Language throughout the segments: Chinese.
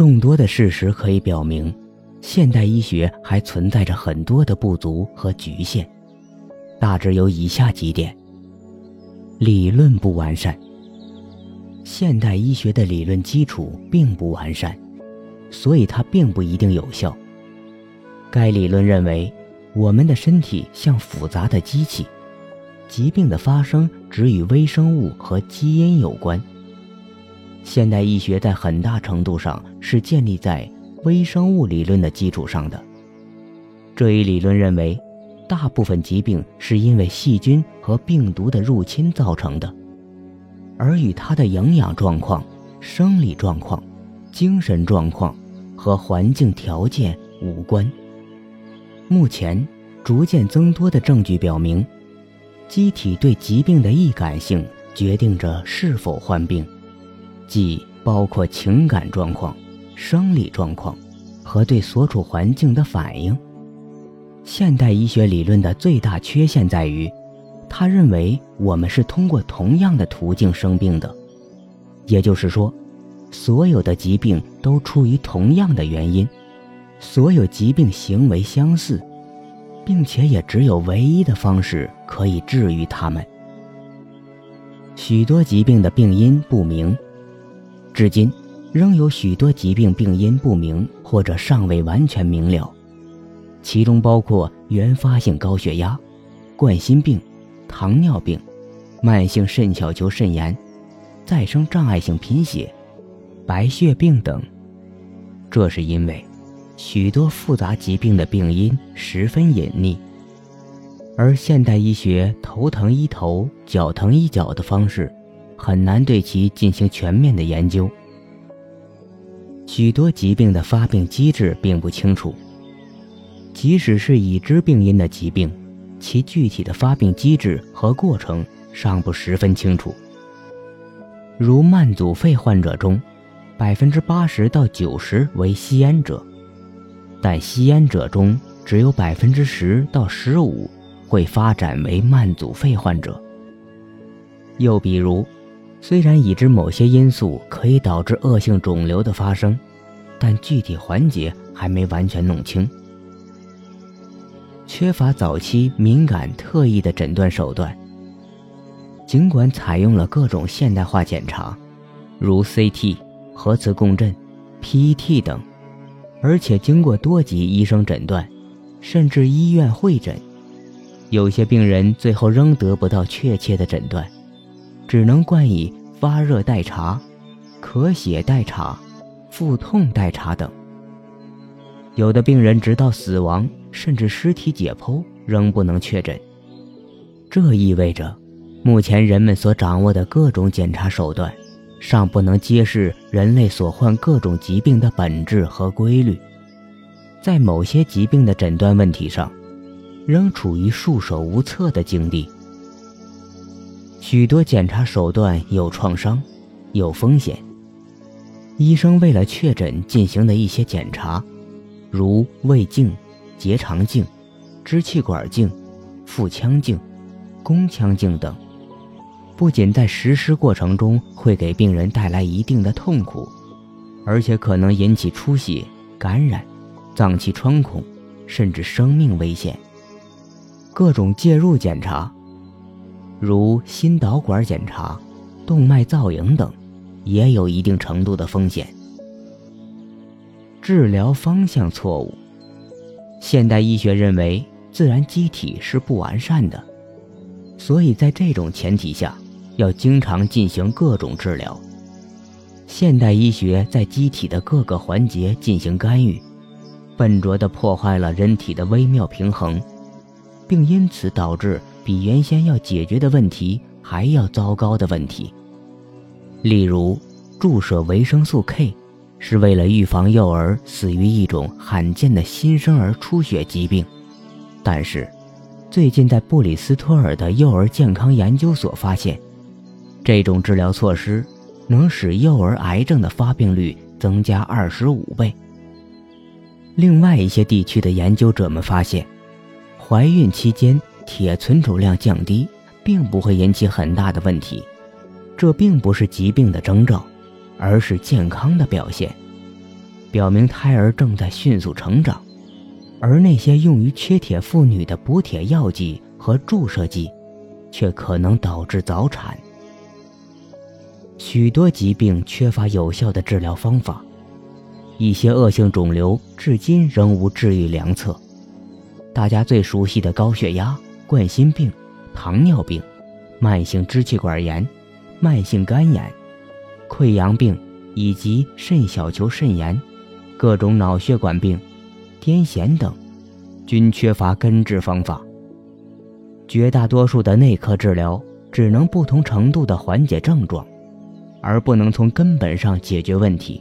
众多的事实可以表明，现代医学还存在着很多的不足和局限，大致有以下几点：理论不完善。现代医学的理论基础并不完善，所以它并不一定有效。该理论认为，我们的身体像复杂的机器，疾病的发生只与微生物和基因有关。现代医学在很大程度上是建立在微生物理论的基础上的。这一理论认为，大部分疾病是因为细菌和病毒的入侵造成的。而与他的营养状况、生理状况、精神状况和环境条件无关。目前逐渐增多的证据表明，机体对疾病的易感性决定着是否患病，即包括情感状况、生理状况和对所处环境的反应。现代医学理论的最大缺陷在于。他认为我们是通过同样的途径生病的，也就是说，所有的疾病都出于同样的原因，所有疾病行为相似，并且也只有唯一的方式可以治愈它们。许多疾病的病因不明，至今仍有许多疾病病因不明或者尚未完全明了，其中包括原发性高血压、冠心病。糖尿病、慢性肾小球肾炎、再生障碍性贫血、白血病等，这是因为许多复杂疾病的病因十分隐匿，而现代医学头疼医头、脚疼医脚的方式，很难对其进行全面的研究。许多疾病的发病机制并不清楚，即使是已知病因的疾病。其具体的发病机制和过程尚不十分清楚。如慢阻肺患者中，百分之八十到九十为吸烟者，但吸烟者中只有百分之十到十五会发展为慢阻肺患者。又比如，虽然已知某些因素可以导致恶性肿瘤的发生，但具体环节还没完全弄清。缺乏早期敏感特异的诊断手段。尽管采用了各种现代化检查，如 CT、核磁共振、PET 等，而且经过多级医生诊断，甚至医院会诊，有些病人最后仍得不到确切的诊断，只能冠以发热待查、咳血待查、腹痛待查等。有的病人直到死亡。甚至尸体解剖仍不能确诊，这意味着，目前人们所掌握的各种检查手段，尚不能揭示人类所患各种疾病的本质和规律，在某些疾病的诊断问题上，仍处于束手无策的境地。许多检查手段有创伤，有风险。医生为了确诊进行的一些检查，如胃镜。结肠镜、支气管镜、腹腔镜、宫腔镜等，不仅在实施过程中会给病人带来一定的痛苦，而且可能引起出血、感染、脏器穿孔，甚至生命危险。各种介入检查，如心导管检查、动脉造影等，也有一定程度的风险。治疗方向错误。现代医学认为自然机体是不完善的，所以在这种前提下，要经常进行各种治疗。现代医学在机体的各个环节进行干预，笨拙地破坏了人体的微妙平衡，并因此导致比原先要解决的问题还要糟糕的问题。例如，注射维生素 K。是为了预防幼儿死于一种罕见的新生儿出血疾病，但是，最近在布里斯托尔的幼儿健康研究所发现，这种治疗措施能使幼儿癌症的发病率增加二十五倍。另外一些地区的研究者们发现，怀孕期间铁存储量降低，并不会引起很大的问题，这并不是疾病的征兆。而是健康的表现。表明胎儿正在迅速成长，而那些用于缺铁妇女的补铁药剂和注射剂，却可能导致早产。许多疾病缺乏有效的治疗方法，一些恶性肿瘤至今仍无治愈良策。大家最熟悉的高血压、冠心病、糖尿病、慢性支气管炎、慢性肝炎、溃疡病以及肾小球肾炎、各种脑血管病、癫痫等，均缺乏根治方法。绝大多数的内科治疗只能不同程度地缓解症状。而不能从根本上解决问题。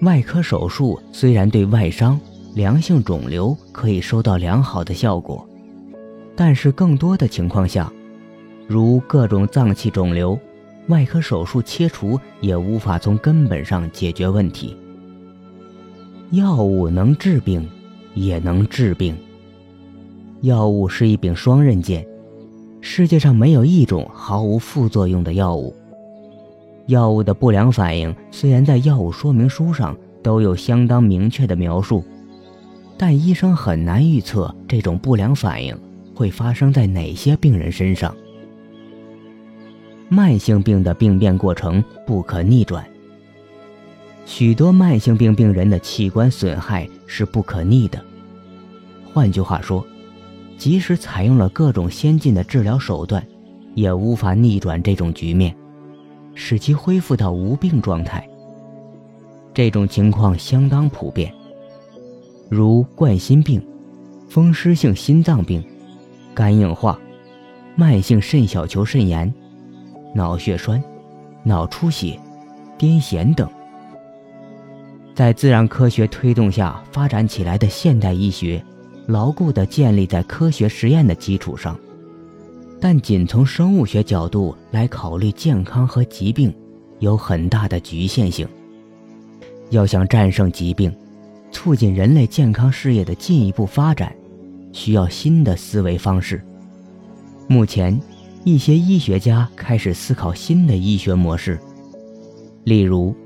外科手术虽然对外伤、良性肿瘤可以收到良好的效果，但是更多的情况下，如各种脏器肿瘤，外科手术切除也无法从根本上解决问题。药物能治病，也能治病。药物是一柄双刃剑，世界上没有一种毫无副作用的药物。药物的不良反应虽然在药物说明书上都有相当明确的描述，但医生很难预测这种不良反应会发生在哪些病人身上。慢性病的病变过程不可逆转，许多慢性病病人的器官损害是不可逆的。换句话说，即使采用了各种先进的治疗手段，也无法逆转这种局面。使其恢复到无病状态。这种情况相当普遍，如冠心病、风湿性心脏病、肝硬化、慢性肾小球肾炎、脑血栓、脑出血、癫痫等。在自然科学推动下发展起来的现代医学，牢固地建立在科学实验的基础上。但仅从生物学角度来考虑健康和疾病，有很大的局限性。要想战胜疾病，促进人类健康事业的进一步发展，需要新的思维方式。目前，一些医学家开始思考新的医学模式，例如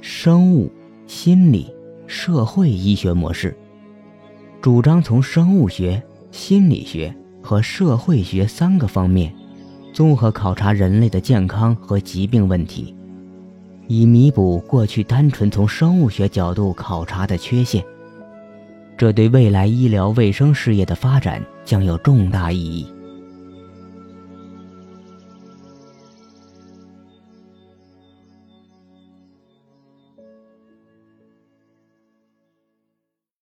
生物、心理、社会医学模式，主张从生物学、心理学。和社会学三个方面，综合考察人类的健康和疾病问题，以弥补过去单纯从生物学角度考察的缺陷。这对未来医疗卫生事业的发展将有重大意义。